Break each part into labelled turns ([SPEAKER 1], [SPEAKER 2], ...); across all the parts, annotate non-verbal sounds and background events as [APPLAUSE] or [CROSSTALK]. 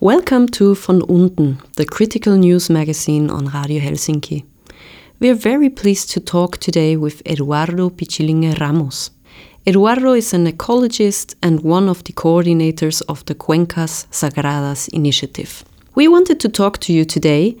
[SPEAKER 1] Welcome to Von Unten, the critical news magazine on Radio Helsinki. We are very pleased to talk today with Eduardo Pichilingue Ramos. Eduardo is an ecologist and one of the coordinators of the Cuencas Sagradas initiative. We wanted to talk to you today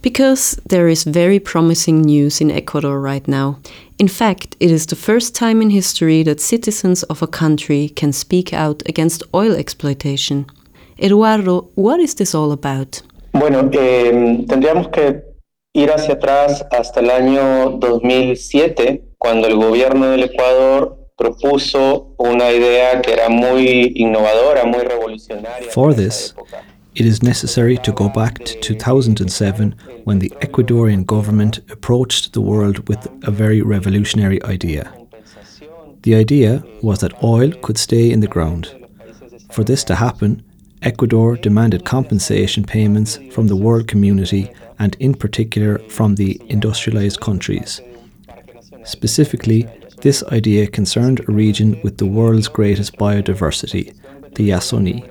[SPEAKER 1] because there is very promising news in Ecuador right now. In fact, it is the first time in history that citizens of a country can speak out against oil exploitation. Eduardo, what is this all about?
[SPEAKER 2] Bueno, eh, tendríamos que ir hacia atrás hasta el año 2007, cuando el gobierno del Ecuador propuso una idea que era muy innovadora, muy revolucionaria.
[SPEAKER 3] For this, it is necessary to go back to 2007 when the Ecuadorian government approached the world with a very revolutionary idea. The idea was that oil could stay in the ground. For this to happen, Ecuador demanded compensation payments from the world community and, in particular, from the industrialized countries. Specifically, this idea concerned a region with the world's greatest biodiversity, the Yasuni.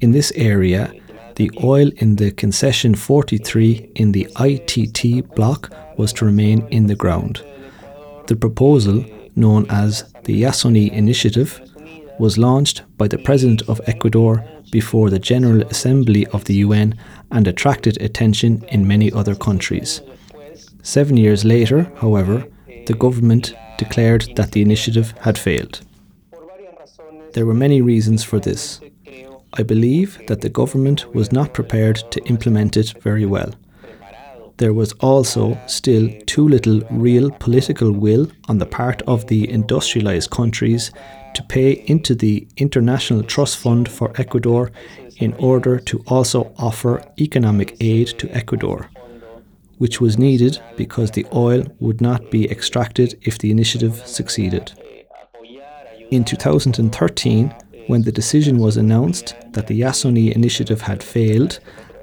[SPEAKER 3] In this area, the oil in the concession 43 in the ITT block was to remain in the ground. The proposal, known as the Yasuni Initiative, was launched by the President of Ecuador before the General Assembly of the UN and attracted attention in many other countries. Seven years later, however, the government declared that the initiative had failed. There were many reasons for this. I believe that the government was not prepared to implement it very well. There was also still too little real political will on the part of the industrialized countries to pay into the International Trust Fund for Ecuador in order to also offer economic aid to Ecuador, which was needed because the oil would not be extracted if the initiative succeeded. In 2013, when the decision was announced that the Yasuni initiative had failed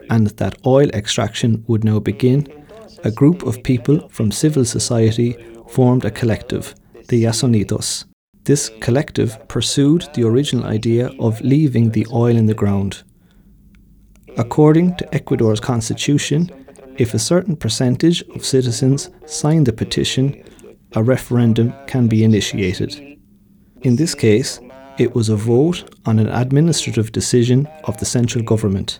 [SPEAKER 3] and that oil extraction would now begin, a group of people from civil society formed a collective, the Yasunidos, this collective pursued the original idea of leaving the oil in the ground. According to Ecuador's constitution, if a certain percentage of citizens sign the petition, a referendum can be initiated. In this case, it was a vote on an administrative decision of the central government.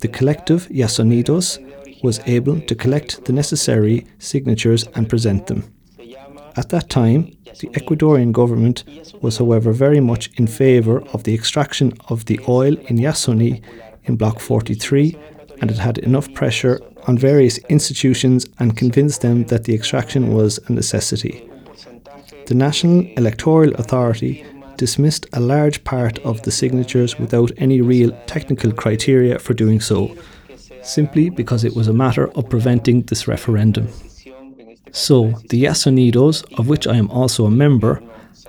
[SPEAKER 3] The collective Yasunidos was able to collect the necessary signatures and present them. At that time, the Ecuadorian government was, however, very much in favour of the extraction of the oil in Yasuni in Block 43, and it had enough pressure on various institutions and convinced them that the extraction was a necessity. The National Electoral Authority dismissed a large part of the signatures without any real technical criteria for doing so, simply because it was a matter of preventing this referendum. So, the Yasunidos, of which I am also a member,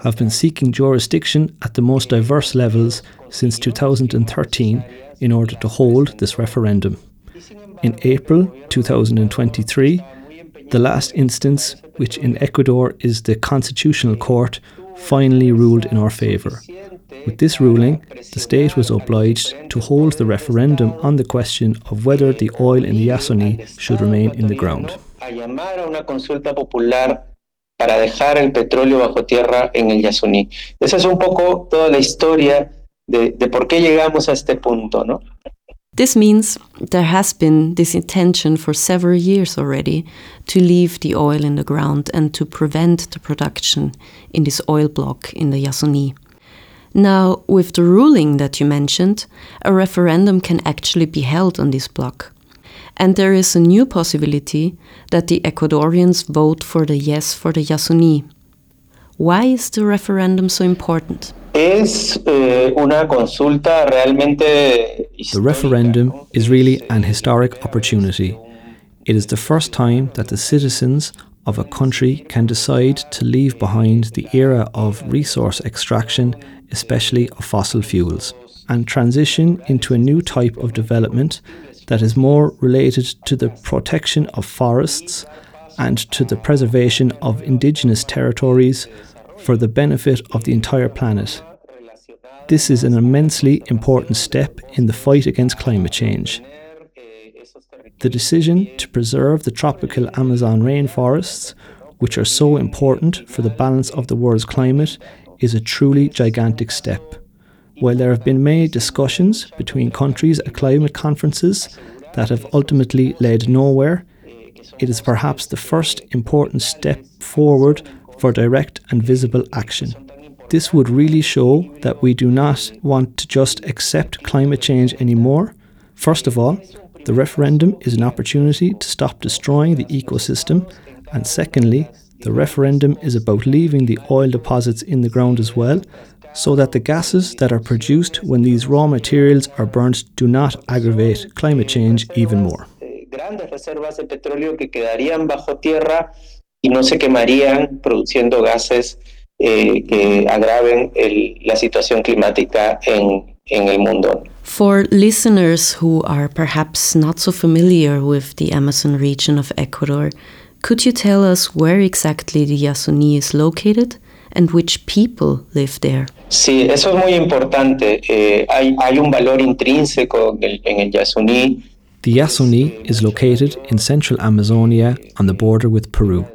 [SPEAKER 3] have been seeking jurisdiction at the most diverse levels since 2013 in order to hold this referendum. In April 2023, the last instance, which in Ecuador is the Constitutional Court, finally ruled in our favour. With this ruling, the state was obliged to hold the referendum on the question of whether the oil in the Yasuni should remain in the ground.
[SPEAKER 2] A llamar a una consulta popular para dejar el petróleo bajo tierra en el Yasuní. Esa es un poco toda la historia de, de por qué llegamos a este punto, ¿no?
[SPEAKER 1] This means there has been this intention for several years already to leave the oil in the ground and to prevent the production in this oil block in the Yasuni. Now, with the ruling that you mentioned, a referendum can actually be held on this block. And there is a new possibility that the Ecuadorians vote for the yes for the Yasuni. Why is the referendum so important?
[SPEAKER 2] Es eh, una consulta realmente
[SPEAKER 3] The referendum is really an historic opportunity. It is the first time that the citizens of a country can decide to leave behind the era of resource extraction, especially of fossil fuels, and transition into a new type of development that is more related to the protection of forests and to the preservation of indigenous territories for the benefit of the entire planet. This is an immensely important step in the fight against climate change. The decision to preserve the tropical Amazon rainforests, which are so important for the balance of the world's climate, is a truly gigantic step. While there have been many discussions between countries at climate conferences that have ultimately led nowhere, it is perhaps the first important step forward for direct and visible action. This would really show that we do not want to just accept climate change anymore. First of all, the referendum is an opportunity to stop destroying the ecosystem, and secondly, the referendum is about leaving the oil deposits in the ground as well, so that the gases that are produced when these raw materials are burnt do not aggravate climate change even more.
[SPEAKER 2] Grandes reservas de petróleo que quedarían bajo tierra y no se quemarían produciendo gases eh, que agraven el, la situación climática en, en el mundo.
[SPEAKER 1] For listeners who are perhaps not so familiar with the Amazon region of Ecuador, could you tell us where exactly the Yasuní is located and which people live there?
[SPEAKER 2] Sí, eso es muy importante. Eh, hay, hay, un valor intrínseco en el, en el Yasuní.
[SPEAKER 3] The Yasuní is located in central Amazonia on the border with Peru.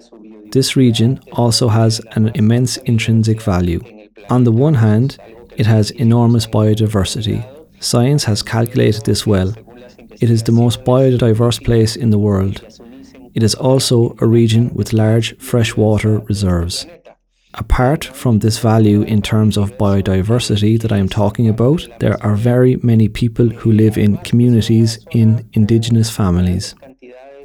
[SPEAKER 3] This region also has an immense intrinsic value. On the one hand, it has enormous biodiversity. Science has calculated this well. It is the most biodiverse place in the world. It is also a region with large freshwater reserves. Apart from this value in terms of biodiversity that I am talking about, there are very many people who live in communities in indigenous families.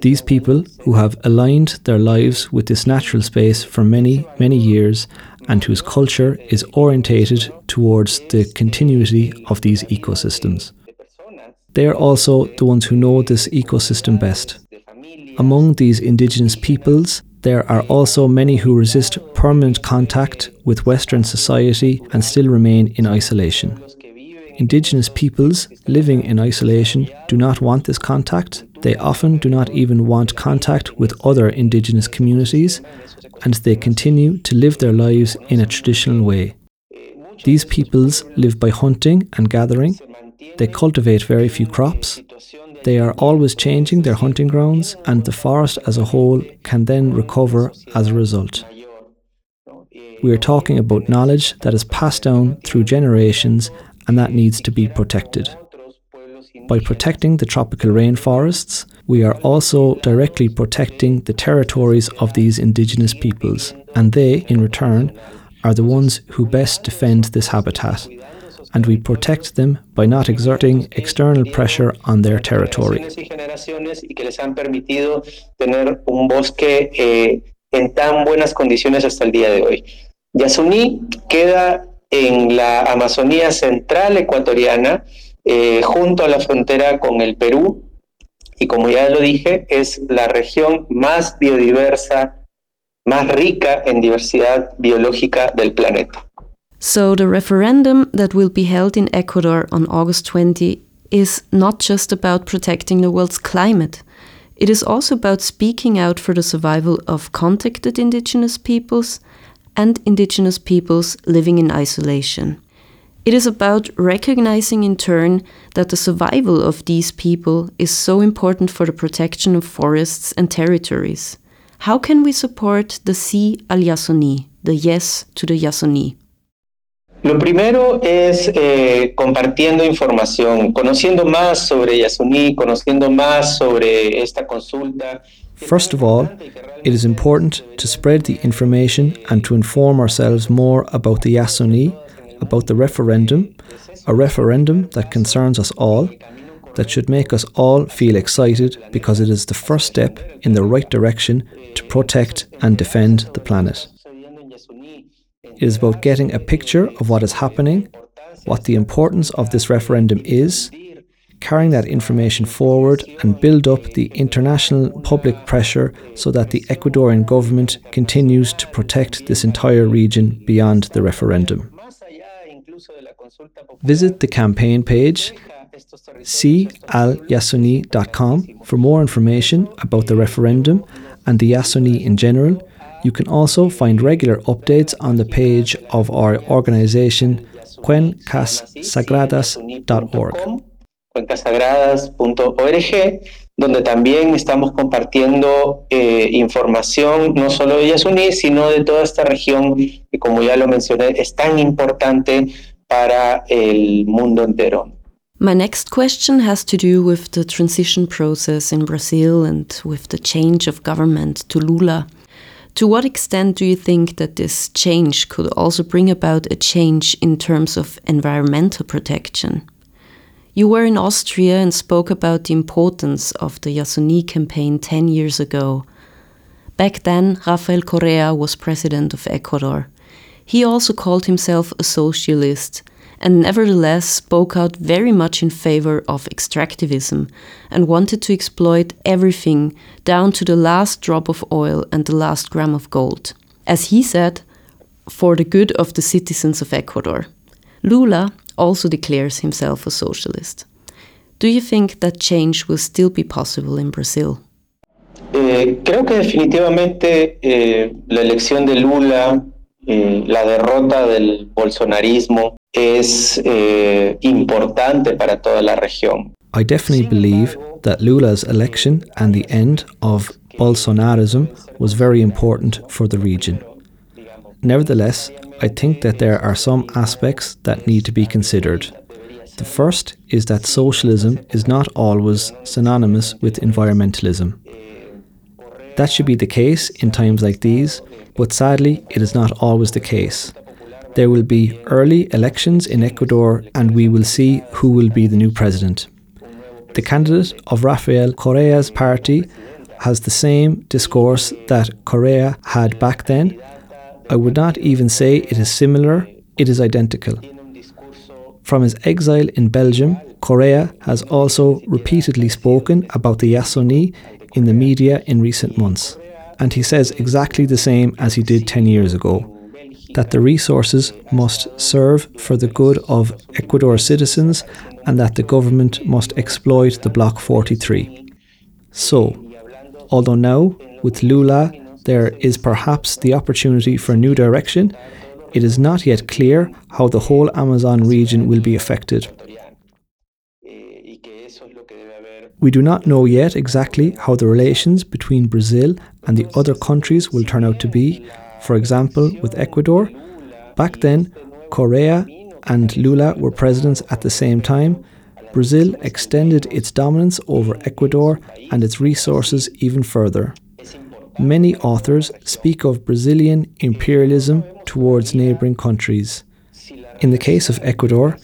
[SPEAKER 3] These people who have aligned their lives with this natural space for many, many years and whose culture is orientated towards the continuity of these ecosystems. They are also the ones who know this ecosystem best. Among these indigenous peoples, there are also many who resist permanent contact with Western society and still remain in isolation. Indigenous peoples living in isolation do not want this contact. They often do not even want contact with other Indigenous communities, and they continue to live their lives in a traditional way. These peoples live by hunting and gathering. They cultivate very few crops. They are always changing their hunting grounds, and the forest as a whole can then recover as a result. We are talking about knowledge that is passed down through generations and that needs to be protected. By protecting the tropical rainforests, we are also directly protecting the territories of these indigenous peoples, and they, in return, are the ones who best defend this habitat, and we protect them by not exerting external pressure on their territory.
[SPEAKER 2] en tan buenas condiciones hasta el día de hoy. Yasuní queda en la Amazonía central ecuatoriana, eh, junto a la frontera con el Perú, y como ya lo dije, es la región más biodiversa, más rica en diversidad biológica del planeta.
[SPEAKER 1] So the referendum that will be held in Ecuador on August 20 is not just about protecting the world's climate. It is also about speaking out for the survival of contacted indigenous peoples and indigenous peoples living in isolation. It is about recognizing in turn that the survival of these people is so important for the protection of forests and territories. How can we support the Sí al Yasuní, the yes to the Yasuní?
[SPEAKER 2] Lo primero es eh, compartiendo información, conociendo más sobre Yasuní, conociendo más sobre esta consulta
[SPEAKER 3] First of all, it is important to spread the information and to inform ourselves more about the Yasuní, about the referendum, a referendum that concerns us all, that should make us all feel excited because it is the first step in the right direction to protect and defend the planet. It is about getting a picture of what is happening, what the importance of this referendum is, carrying that information forward and build up the international public pressure so that the Ecuadorian government continues to protect this entire region beyond the referendum. Visit the campaign page calyasuni.com for more information about the referendum and the Yasuni in general. You can also find regular updates on the page of our organisation cuencassagradas.org.
[SPEAKER 2] cuencasagradas.org, donde también estamos compartiendo eh, información no solo de Yasuní, sino de toda esta región que, como ya lo mencioné, es tan importante para el mundo entero.
[SPEAKER 1] My next question has to do with the transition process in Brazil and with the change of government to Lula. To what extent do you think that this change could also bring about a change in terms of environmental protection? You were in Austria and spoke about the importance of the Yasuni campaign 10 years ago. Back then, Rafael Correa was president of Ecuador. He also called himself a socialist and nevertheless spoke out very much in favor of extractivism and wanted to exploit everything down to the last drop of oil and the last gram of gold. As he said, for the good of the citizens of Ecuador. Lula also declares himself a socialist. Do you think that change will still be possible in Brazil?
[SPEAKER 2] Eh, creo que definitivamente eh, la elección de Lula, eh, la derrota del bolsonarismo, es eh, importante para toda la región.
[SPEAKER 3] I definitely believe that Lula's election and the end of Bolsonarism was very important for the region. Nevertheless, I think that there are some aspects that need to be considered. The first is that socialism is not always synonymous with environmentalism. That should be the case in times like these, but sadly, it is not always the case. There will be early elections in Ecuador and we will see who will be the new president. The candidate of Rafael Correa's party has the same discourse that Correa had back then. I would not even say it is similar, it is identical. From his exile in Belgium, Correa has also repeatedly spoken about the Yasuni in the media in recent months, and he says exactly the same as he did 10 years ago that the resources must serve for the good of Ecuador citizens and that the government must exploit the Block 43. So, although now, with Lula, there is perhaps the opportunity for a new direction, it is not yet clear how the whole Amazon region will be affected. We do not know yet exactly how the relations between Brazil and the other countries will turn out to be, for example, with Ecuador, back then, Correa and Lula were presidents at the same time. Brazil extended its dominance over Ecuador and its resources even further. Many authors speak of Brazilian imperialism towards neighbouring countries. In the case of Ecuador,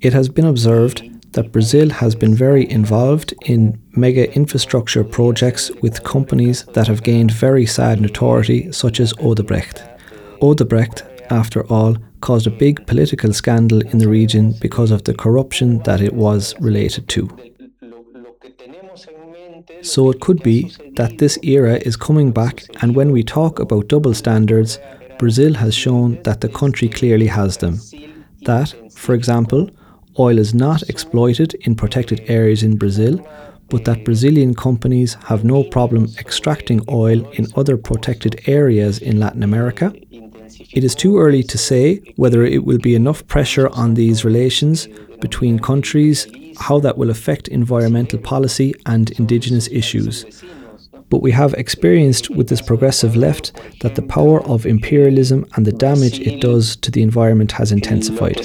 [SPEAKER 3] it has been observed that Brazil has been very involved in mega infrastructure projects with companies that have gained very sad notoriety, such as Odebrecht. Odebrecht, after all, caused a big political scandal in the region because of the corruption that it was related to. So it could be that this era is coming back, and when we talk about double standards, Brazil has shown that the country clearly has them. That, for example, oil is not exploited in protected areas in Brazil, but that Brazilian companies have no problem extracting oil in other protected areas in Latin America. It is too early to say whether it will be enough pressure on these relations between countries, how that will affect environmental policy and indigenous issues. But we have experienced with this progressive left that the power of imperialism and the damage it does to the environment has intensified.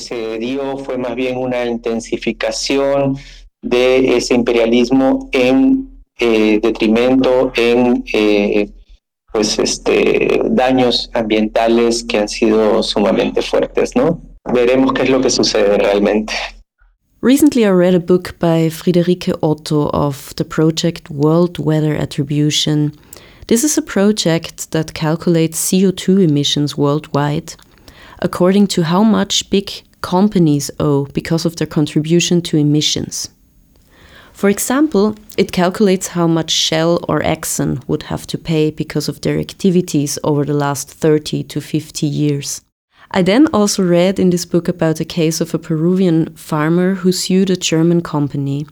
[SPEAKER 2] de ese imperialismo en eh, detrimento, en eh, pues este, daños ambientales que han sido sumamente fuertes, ¿no? Veremos qué es lo que sucede realmente.
[SPEAKER 1] Recently, I read a book by Friederike Otto of the project World Weather Attribution. This is a project that calculates CO2 emissions worldwide according to how much big companies owe because of their contribution to emissions. For example, it calculates how much Shell or Exxon would have to pay because of their activities over the last 30 to 50 years. I then also read in this book about a case of a Peruvian farmer who sued a German company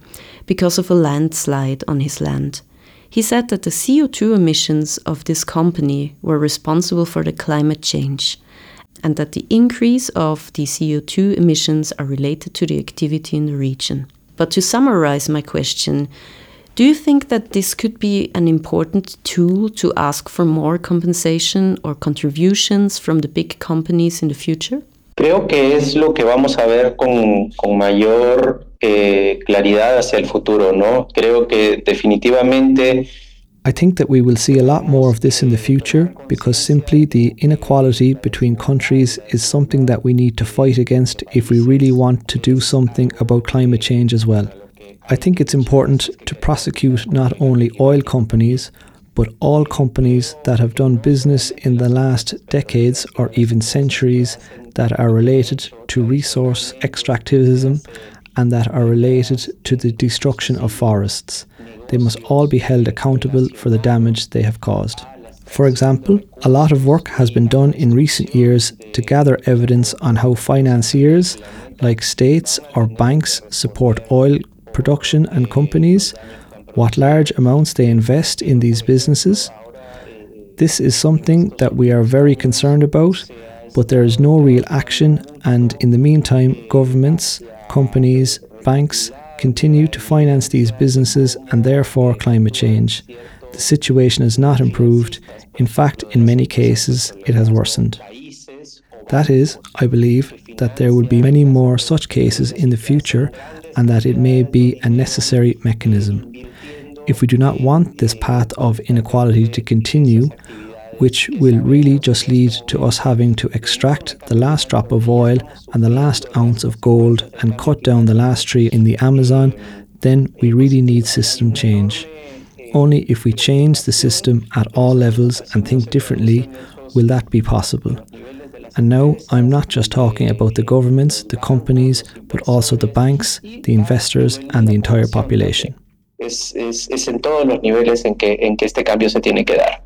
[SPEAKER 1] because of a landslide on his land. He said that the CO2 emissions of this company were responsible for the climate change, and that the increase of the CO2 emissions are related to the activity in the region. But to summarize my question, do you think that this could be an important tool to ask for more compensation or contributions from the big companies in the future?
[SPEAKER 2] Creo que es lo que vamos a ver con, con mayor eh, claridad hacia el futuro, ¿no? Creo que definitivamente
[SPEAKER 3] I think that we will see a lot more of this in the future because simply the inequality between countries is something that we need to fight against if we really want to do something about climate change as well. I think it's important to prosecute not only oil companies, but all companies that have done business in the last decades or even centuries that are related to resource extractivism and that are related to the destruction of forests. They must all be held accountable for the damage they have caused. For example, a lot of work has been done in recent years to gather evidence on how financiers, like states or banks, support oil production and companies, what large amounts they invest in these businesses. This is something that we are very concerned about, but there is no real action, and in the meantime, governments, companies, banks, continue to finance these businesses and therefore climate change. The situation has not improved. In fact, in many cases, it has worsened. That is, I believe, that there will be many more such cases in the future and that it may be a necessary mechanism. If we do not want this path of inequality to continue, which will really just lead to us having to extract the last drop of oil and the last ounce of gold and cut down the last tree in the Amazon, then we really need system change. Only if we change the system at all levels and think differently will that be possible. And now I'm not just talking about the governments, the companies, but also the banks, the investors, and the entire population.
[SPEAKER 2] Es, es, es en todos los niveles en que, en que este cambio se tiene que dar.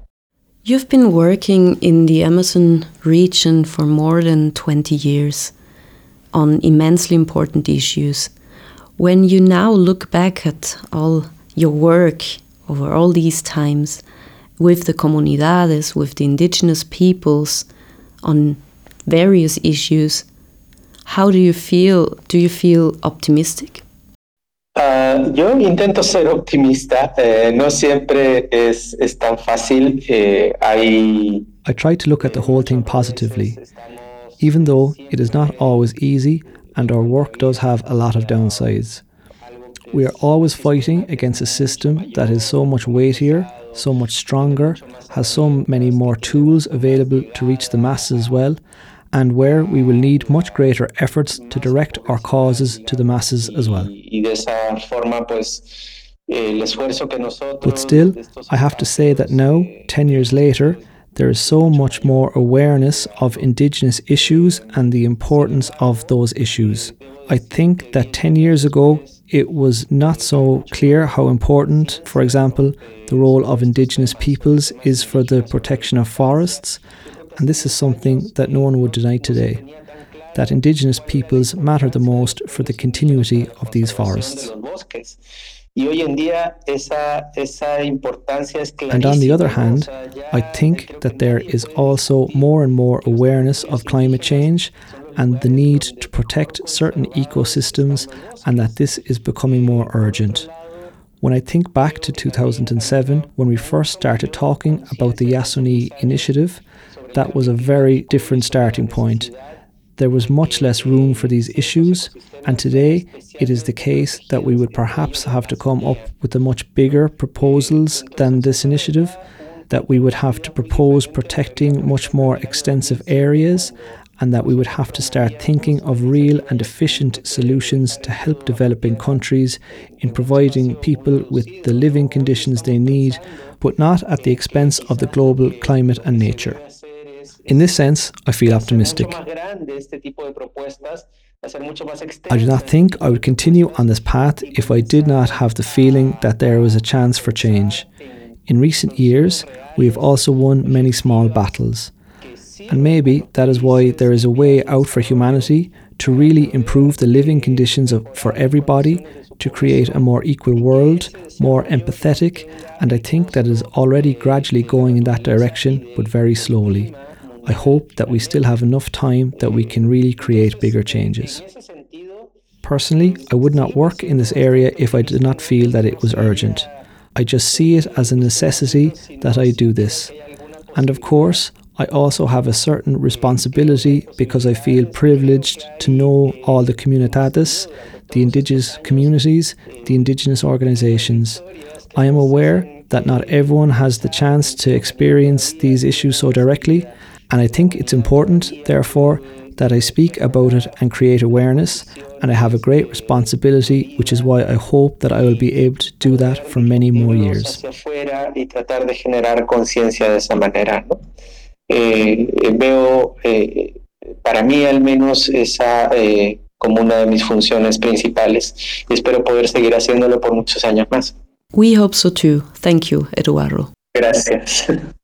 [SPEAKER 1] You've been working in the Amazon region for more than 20 years on immensely important issues. When you now look back at all your work over all these times with the comunidades, with the indigenous peoples on various issues, how do you feel? Do you feel optimistic?
[SPEAKER 2] Uh, yo intento ser optimista, eh, no siempre es, es tan fácil. Eh, hay...
[SPEAKER 3] I try to look at the whole thing positively, even though it is not always easy and our work does have a lot of downsides. We are always fighting against a system that is so much weightier, so much stronger, has so many more tools available to reach the masses as well, and where we will need much greater efforts to direct our causes to the masses as well. But still, I have to say that now, 10 years later, there is so much more awareness of Indigenous issues and the importance of those issues. I think that 10 years ago, it was not so clear how important, for example, the role of Indigenous peoples is for the protection of forests and this is something that no one would deny today that Indigenous peoples matter the most for the continuity of these forests. And on the other hand, I think that there is also more and more awareness of climate change and the need to protect certain ecosystems, and that this is becoming more urgent. When I think back to 2007, when we first started talking about the Yasuni initiative, that was a very different starting point. There was much less room for these issues, and today it is the case that we would perhaps have to come up with a much bigger proposals than this initiative, that we would have to propose protecting much more extensive areas, and that we would have to start thinking of real and efficient solutions to help developing countries in providing people with the living conditions they need, but not at the expense of the global climate and nature. In this sense, I feel optimistic. I do not think I would continue on this path if I did not have the feeling that there was a chance for change. In recent years, we have also won many small battles. And maybe that is why there is a way out for humanity to really improve the living conditions of, for everybody, to create a more equal world, more empathetic, and I think that is already gradually going in that direction, but very slowly. I hope that we still have enough time that we can really create bigger changes. Personally, I would not work in this area if I did not feel that it was urgent. I just see it as a necessity that I do this. And of course, I also have a certain responsibility because I feel privileged to know all the comunidades, the indigenous communities, the indigenous organizations. I am aware that not everyone has the chance to experience these issues so directly, and I think it's important, therefore, that I speak about it and create awareness, and I have a great responsibility, which is why I hope that I will be able to do that for many more years.
[SPEAKER 2] Eh, veo, eh, para mí al menos, esa eh, como una de mis funciones principales y espero poder seguir haciéndolo por muchos años más.
[SPEAKER 1] We hope so too. Thank you, Eduardo.
[SPEAKER 2] Gracias. [LAUGHS]